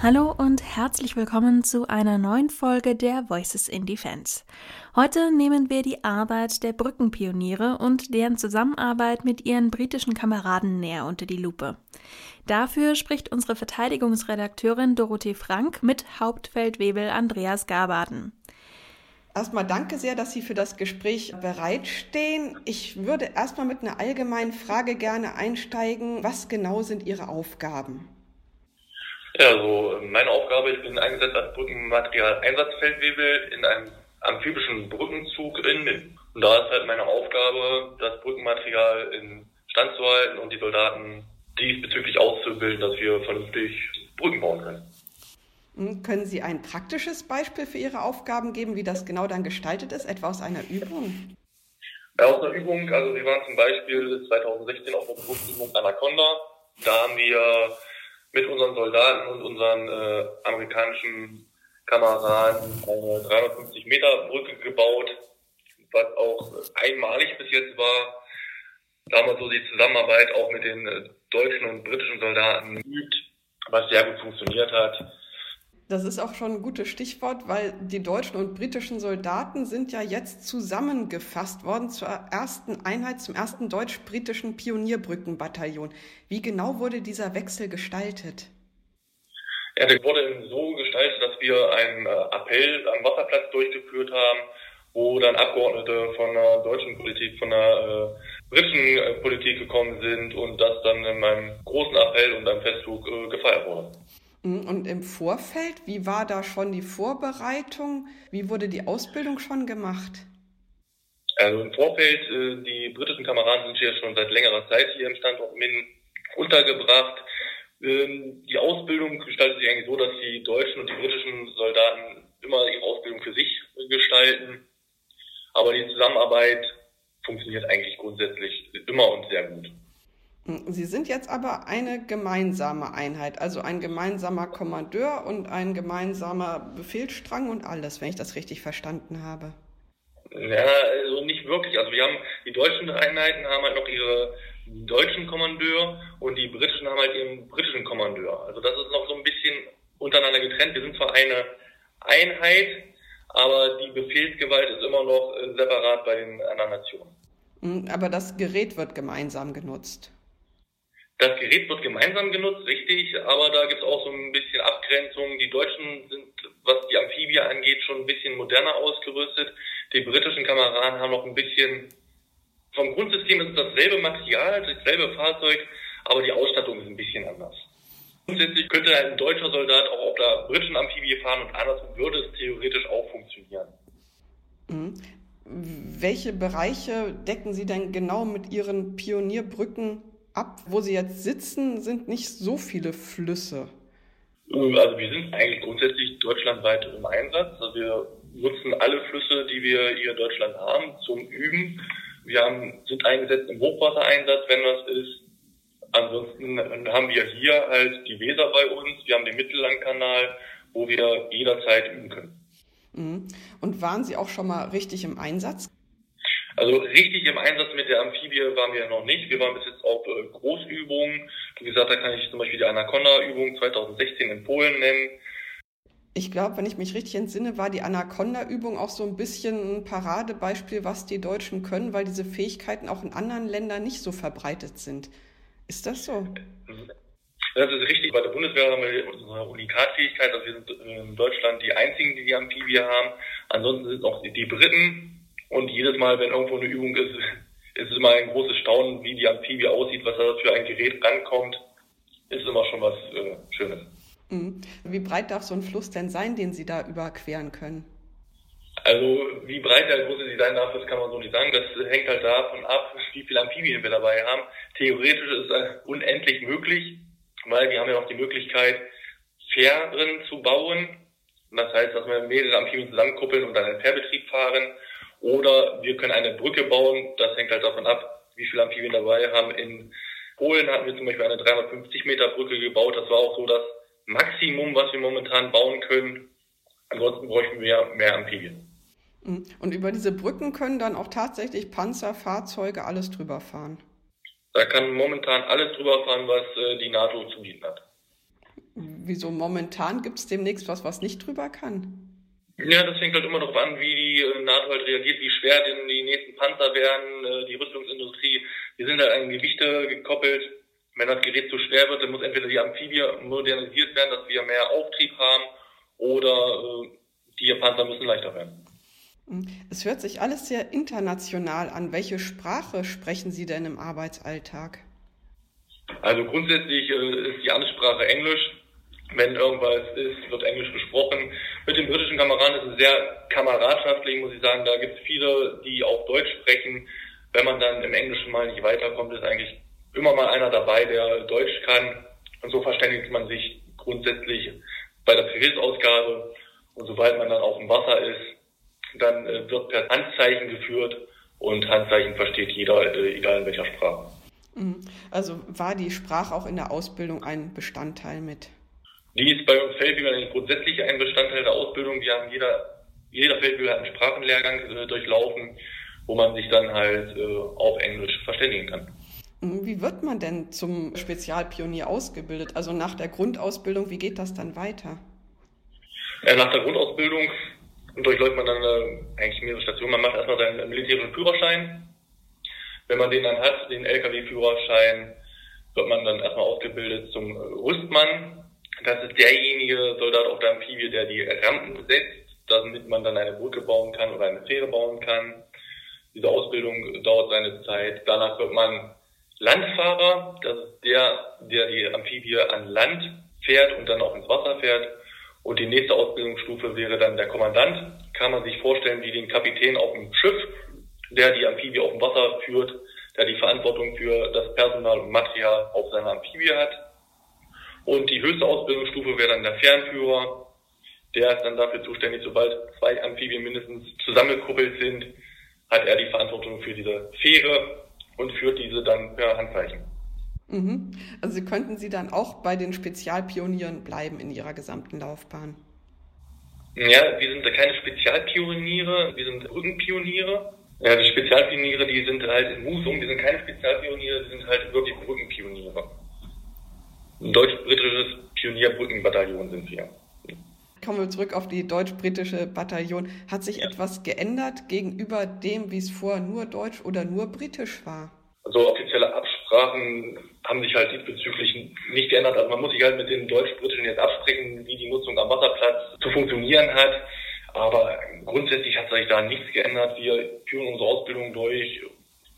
Hallo und herzlich willkommen zu einer neuen Folge der Voices in Defense. Heute nehmen wir die Arbeit der Brückenpioniere und deren Zusammenarbeit mit ihren britischen Kameraden näher unter die Lupe. Dafür spricht unsere Verteidigungsredakteurin Dorothee Frank mit Hauptfeldwebel Andreas Garbaden. Erstmal danke sehr, dass Sie für das Gespräch bereitstehen. Ich würde erstmal mit einer allgemeinen Frage gerne einsteigen. Was genau sind Ihre Aufgaben? Ja, also meine Aufgabe, ich bin eingesetzt als Brückenmaterial-Einsatzfeldwebel in einem amphibischen Brückenzug in Minden. Und da ist halt meine Aufgabe, das Brückenmaterial in Stand zu halten und die Soldaten diesbezüglich auszubilden, dass wir vernünftig Brücken bauen können. Können Sie ein praktisches Beispiel für Ihre Aufgaben geben, wie das genau dann gestaltet ist, etwa aus einer Übung? Ja, aus einer Übung, also wir waren zum Beispiel 2016 auf der Berufsübung Anaconda. Da haben wir mit unseren Soldaten und unseren äh, amerikanischen Kameraden eine 350 Meter Brücke gebaut, was auch einmalig bis jetzt war. Da haben so die Zusammenarbeit auch mit den äh, deutschen und britischen Soldaten geübt, was sehr gut funktioniert hat. Das ist auch schon ein gutes Stichwort, weil die deutschen und britischen Soldaten sind ja jetzt zusammengefasst worden zur ersten Einheit, zum ersten deutsch-britischen Pionierbrückenbataillon. Wie genau wurde dieser Wechsel gestaltet? Ja, der wurde so gestaltet, dass wir einen äh, Appell am Wasserplatz durchgeführt haben, wo dann Abgeordnete von der deutschen Politik, von der äh, britischen äh, Politik gekommen sind und das dann in meinem großen Appell und einem Festzug äh, gefeiert wurde. Mhm, und im Vorfeld, wie war da schon die Vorbereitung? Wie wurde die Ausbildung schon gemacht? Also im Vorfeld, äh, die britischen Kameraden sind ja schon seit längerer Zeit hier im Standort Min untergebracht. Ähm, die Ausbildung gestaltet sich eigentlich so, dass die deutschen und die britischen Soldaten immer ihre Ausbildung für sich gestalten. Aber die Zusammenarbeit funktioniert eigentlich grundsätzlich immer und sehr gut. Sie sind jetzt aber eine gemeinsame Einheit, also ein gemeinsamer Kommandeur und ein gemeinsamer Befehlsstrang und alles, wenn ich das richtig verstanden habe. Ja, also nicht wirklich. Also wir haben die deutschen Einheiten haben halt noch ihre deutschen Kommandeur und die britischen haben halt ihren britischen Kommandeur. Also das ist noch so ein bisschen untereinander getrennt. Wir sind zwar eine Einheit, aber die Befehlsgewalt ist immer noch separat bei den anderen Nationen. Hm, aber das Gerät wird gemeinsam genutzt. Das Gerät wird gemeinsam genutzt, richtig, aber da gibt es auch so ein bisschen Abgrenzungen. Die Deutschen sind, was die Amphibie angeht, schon ein bisschen moderner ausgerüstet. Die britischen Kameraden haben noch ein bisschen, vom Grundsystem ist es dasselbe Material, dasselbe Fahrzeug, aber die Ausstattung ist ein bisschen anders. Grundsätzlich könnte ein deutscher Soldat auch auf der britischen Amphibie fahren und andersrum würde es theoretisch auch funktionieren. Mhm. Welche Bereiche decken Sie denn genau mit Ihren Pionierbrücken ab, wo Sie jetzt sitzen, sind nicht so viele Flüsse. Also wir sind eigentlich grundsätzlich deutschlandweit im Einsatz. Also wir nutzen alle Flüsse, die wir hier in Deutschland haben, zum Üben. Wir haben, sind eingesetzt im Hochwassereinsatz, wenn das ist. Ansonsten haben wir hier halt die Weser bei uns. Wir haben den Mittellandkanal, wo wir jederzeit üben können. Mhm. Und waren Sie auch schon mal richtig im Einsatz? Also richtig im Einsatz mit der Amphibie waren wir noch nicht. Wir waren bis jetzt auf äh, Großübungen. Wie gesagt, da kann ich zum Beispiel die Anaconda-Übung 2016 in Polen nennen. Ich glaube, wenn ich mich richtig entsinne, war die Anaconda-Übung auch so ein bisschen ein Paradebeispiel, was die Deutschen können, weil diese Fähigkeiten auch in anderen Ländern nicht so verbreitet sind. Ist das so? Das ist richtig. Bei der Bundeswehr haben wir unsere Unikatfähigkeit. Also wir sind in Deutschland die einzigen, die die Amphibie haben. Ansonsten sind auch die Briten und jedes Mal, wenn irgendwo eine Übung ist, ist es immer ein großes Staunen, wie die Amphibie aussieht, was da für ein Gerät rankommt. Ist immer schon was äh, Schönes. Mhm. Wie breit darf so ein Fluss denn sein, den Sie da überqueren können? Also wie breit der große sein darf, das kann man so nicht sagen. Das hängt halt davon ab, wie viele Amphibien wir dabei haben. Theoretisch ist es unendlich möglich, weil wir haben ja noch die Möglichkeit, Fähren zu bauen. Das heißt, dass wir mehrere Amphibien zusammenkuppeln und dann einen Fährbetrieb fahren. Oder wir können eine Brücke bauen. Das hängt halt davon ab, wie viele Amphibien dabei haben. In Polen hatten wir zum Beispiel eine 350 Meter Brücke gebaut. Das war auch so das Maximum, was wir momentan bauen können. Ansonsten bräuchten wir mehr Amphibien. Mhm. Und über diese Brücken können dann auch tatsächlich Panzer, Fahrzeuge, alles drüber fahren? Da kann momentan alles drüber fahren, was äh, die NATO zu bieten hat. Wieso momentan gibt es demnächst was, was nicht drüber kann? Ja, das hängt halt immer darauf an, wie die äh, NATO halt reagiert, wie schwer denn die nächsten Panzer werden, äh, die Rüstungsindustrie. Die sind halt an Gewichte gekoppelt. Wenn das Gerät zu schwer wird, dann muss entweder die Amphibie modernisiert werden, dass wir mehr Auftrieb haben, oder äh, die Panzer müssen leichter werden. Hm. Es hört sich alles sehr international an. Welche Sprache sprechen Sie denn im Arbeitsalltag? Also grundsätzlich ist die Ansprache Englisch. Wenn irgendwas ist, wird Englisch gesprochen. Mit den britischen Kameraden ist es sehr kameradschaftlich, muss ich sagen. Da gibt es viele, die auch Deutsch sprechen. Wenn man dann im Englischen mal nicht weiterkommt, ist eigentlich immer mal einer dabei, der Deutsch kann. Und so verständigt man sich grundsätzlich bei der Befehlsausgabe. Und sobald man dann auf dem Wasser ist, dann äh, wird per Handzeichen geführt und Handzeichen versteht jeder, äh, egal in welcher Sprache. Mhm. Also war die Sprache auch in der Ausbildung ein Bestandteil mit? Die ist bei uns Feldwebel grundsätzlich ein Bestandteil der Ausbildung. Wir haben jeder, jeder Feldwebel hat einen Sprachenlehrgang äh, durchlaufen, wo man sich dann halt äh, auf Englisch verständigen kann. Wie wird man denn zum Spezialpionier ausgebildet? Also nach der Grundausbildung, wie geht das dann weiter? Nach der Grundausbildung durchläuft man dann äh, eigentlich mehrere Stationen. Man macht erstmal seinen militärischen Führerschein. Wenn man den dann hat, den Lkw-Führerschein, wird man dann erstmal ausgebildet zum Rüstmann. Das ist derjenige Soldat auf der Amphibie, der die Rampen setzt, damit man dann eine Brücke bauen kann oder eine Fähre bauen kann. Diese Ausbildung dauert seine Zeit. Danach wird man Landfahrer. Das ist der, der die Amphibie an Land fährt und dann auch ins Wasser fährt. Und die nächste Ausbildungsstufe wäre dann der Kommandant. Kann man sich vorstellen wie den Kapitän auf dem Schiff, der die Amphibie auf dem Wasser führt, der die Verantwortung für das Personal und Material auf seiner Amphibie hat. Und die höchste Ausbildungsstufe wäre dann der Fernführer. Der ist dann dafür zuständig, sobald zwei Amphibien mindestens zusammengekuppelt sind, hat er die Verantwortung für diese Fähre und führt diese dann per Handzeichen. Mhm. Also könnten Sie dann auch bei den Spezialpionieren bleiben in Ihrer gesamten Laufbahn? Ja, wir sind keine Spezialpioniere, wir sind Brückenpioniere. Ja, die Spezialpioniere, die sind halt in Musum, die sind keine Spezialpioniere, die sind halt wirklich Brückenpioniere. Ein deutsch-britisches Pionierbrückenbataillon sind wir. Kommen wir zurück auf die deutsch-britische Bataillon. Hat sich etwas geändert gegenüber dem, wie es vorher nur deutsch oder nur britisch war? Also offizielle Absprachen haben sich halt diesbezüglich nicht geändert. Also man muss sich halt mit den Deutsch-Britischen jetzt absprechen, wie die Nutzung am Wasserplatz zu funktionieren hat. Aber grundsätzlich hat sich da nichts geändert. Wir führen unsere Ausbildung durch.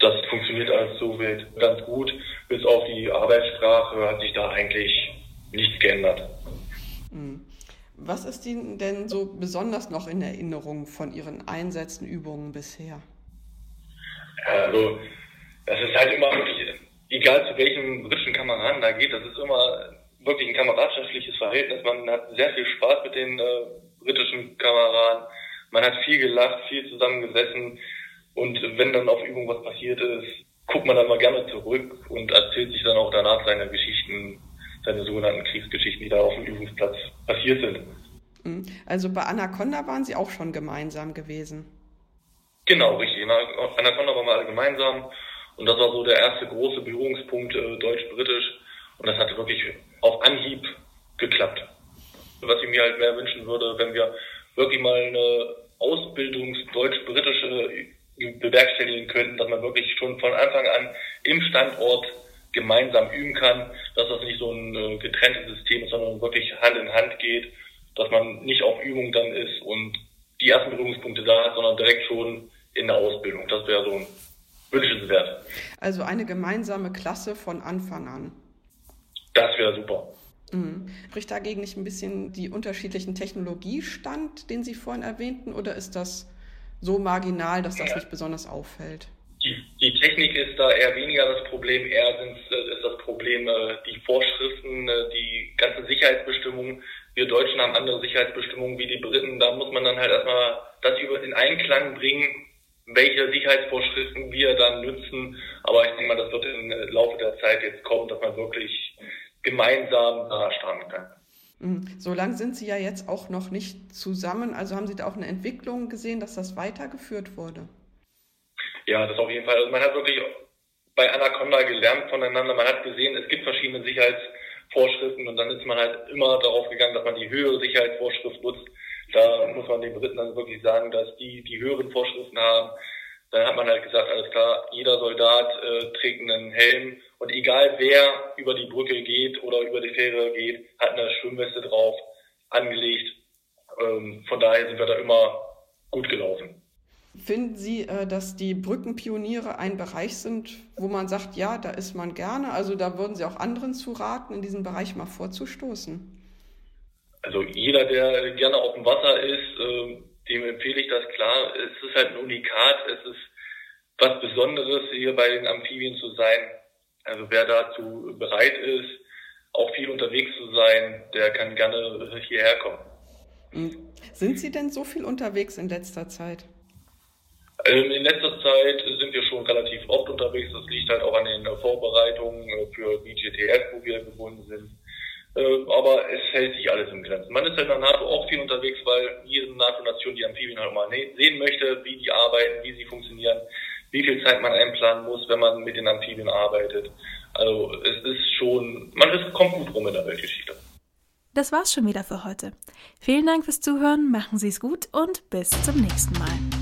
Das funktioniert alles so ganz gut. Bis auf die Arbeitssprache hat sich da eigentlich nichts geändert. Hm. Was ist Ihnen denn so besonders noch in Erinnerung von Ihren Einsätzen, Übungen bisher? Also das ist halt immer wirklich, egal zu welchem britischen Kameraden da geht, das ist immer wirklich ein kameradschaftliches Verhältnis. Man hat sehr viel Spaß mit den äh, britischen Kameraden. Man hat viel gelacht, viel zusammengesessen. Und wenn dann auf Übung was passiert ist, guckt man dann mal gerne zurück und erzählt sich dann auch danach seine Geschichten, seine sogenannten Kriegsgeschichten, die da auf dem Übungsplatz passiert sind. Mhm. Also bei Anaconda waren Sie auch schon gemeinsam gewesen? Genau, richtig. In Anaconda waren wir alle gemeinsam und das war so der erste große Berührungspunkt äh, deutsch-britisch. Und das hat wirklich auf Anhieb geklappt. Was ich mir halt mehr wünschen würde, wenn wir wirklich mal eine Ausbildung deutsch-britische bewerkstelligen könnten, dass man wirklich schon von Anfang an im Standort gemeinsam üben kann, dass das nicht so ein äh, getrenntes System ist, sondern wirklich Hand in Hand geht, dass man nicht auf Übung dann ist und die ersten Berührungspunkte da hat, sondern direkt schon in der Ausbildung. Das wäre so ein wünschenswert. Also eine gemeinsame Klasse von Anfang an. Das wäre super. Mhm. Spricht dagegen nicht ein bisschen die unterschiedlichen Technologiestand, den Sie vorhin erwähnten, oder ist das so marginal, dass das ja. nicht besonders auffällt? Die, die, Technik ist da eher weniger das Problem, eher sind, äh, ist das Problem äh, die Vorschriften, äh, die ganzen Sicherheitsbestimmungen. Wir Deutschen haben andere Sicherheitsbestimmungen wie die Briten. Da muss man dann halt erstmal das über in Einklang bringen welche Sicherheitsvorschriften wir dann nutzen. Aber ich denke mal, das wird im Laufe der Zeit jetzt kommen, dass man wirklich gemeinsam da starten kann. Mhm. So lange sind Sie ja jetzt auch noch nicht zusammen. Also haben Sie da auch eine Entwicklung gesehen, dass das weitergeführt wurde? Ja, das auf jeden Fall. Also man hat wirklich bei Anaconda gelernt voneinander. Man hat gesehen, es gibt verschiedene Sicherheitsvorschriften Vorschriften und dann ist man halt immer darauf gegangen, dass man die höhere Sicherheitsvorschrift nutzt. Da muss man den Briten dann wirklich sagen, dass die die höheren Vorschriften haben. Dann hat man halt gesagt, alles klar, jeder Soldat äh, trägt einen Helm und egal wer über die Brücke geht oder über die Fähre geht, hat eine Schwimmweste drauf angelegt. Ähm, von daher sind wir da immer gut gelaufen. Finden Sie, äh, dass die Brückenpioniere ein Bereich sind, wo man sagt, ja, da ist man gerne? Also da würden Sie auch anderen zu raten, in diesen Bereich mal vorzustoßen? Also jeder, der gerne auf dem Wasser ist, ähm, dem empfehle ich das klar. Es ist halt ein Unikat, es ist was Besonderes, hier bei den Amphibien zu sein. Also wer dazu bereit ist, auch viel unterwegs zu sein, der kann gerne hierher kommen. Hm. Sind Sie denn so viel unterwegs in letzter Zeit? Ähm, in letzter Zeit sind wir schon relativ oft unterwegs. Das liegt halt auch an den Vorbereitungen für BGTF, wo wir gebunden sind. Ähm, aber es hält sich alles in Grenzen. Man ist halt in der NATO auch viel unterwegs, weil jede NATO-Nation die Amphibien halt mal ne-, sehen möchte, wie die arbeiten, wie sie funktionieren, wie viel Zeit man einplanen muss, wenn man mit den Amphibien arbeitet. Also es ist schon, man ist, kommt gut rum in der Weltgeschichte. Das war's schon wieder für heute. Vielen Dank fürs Zuhören, machen Sie es gut und bis zum nächsten Mal.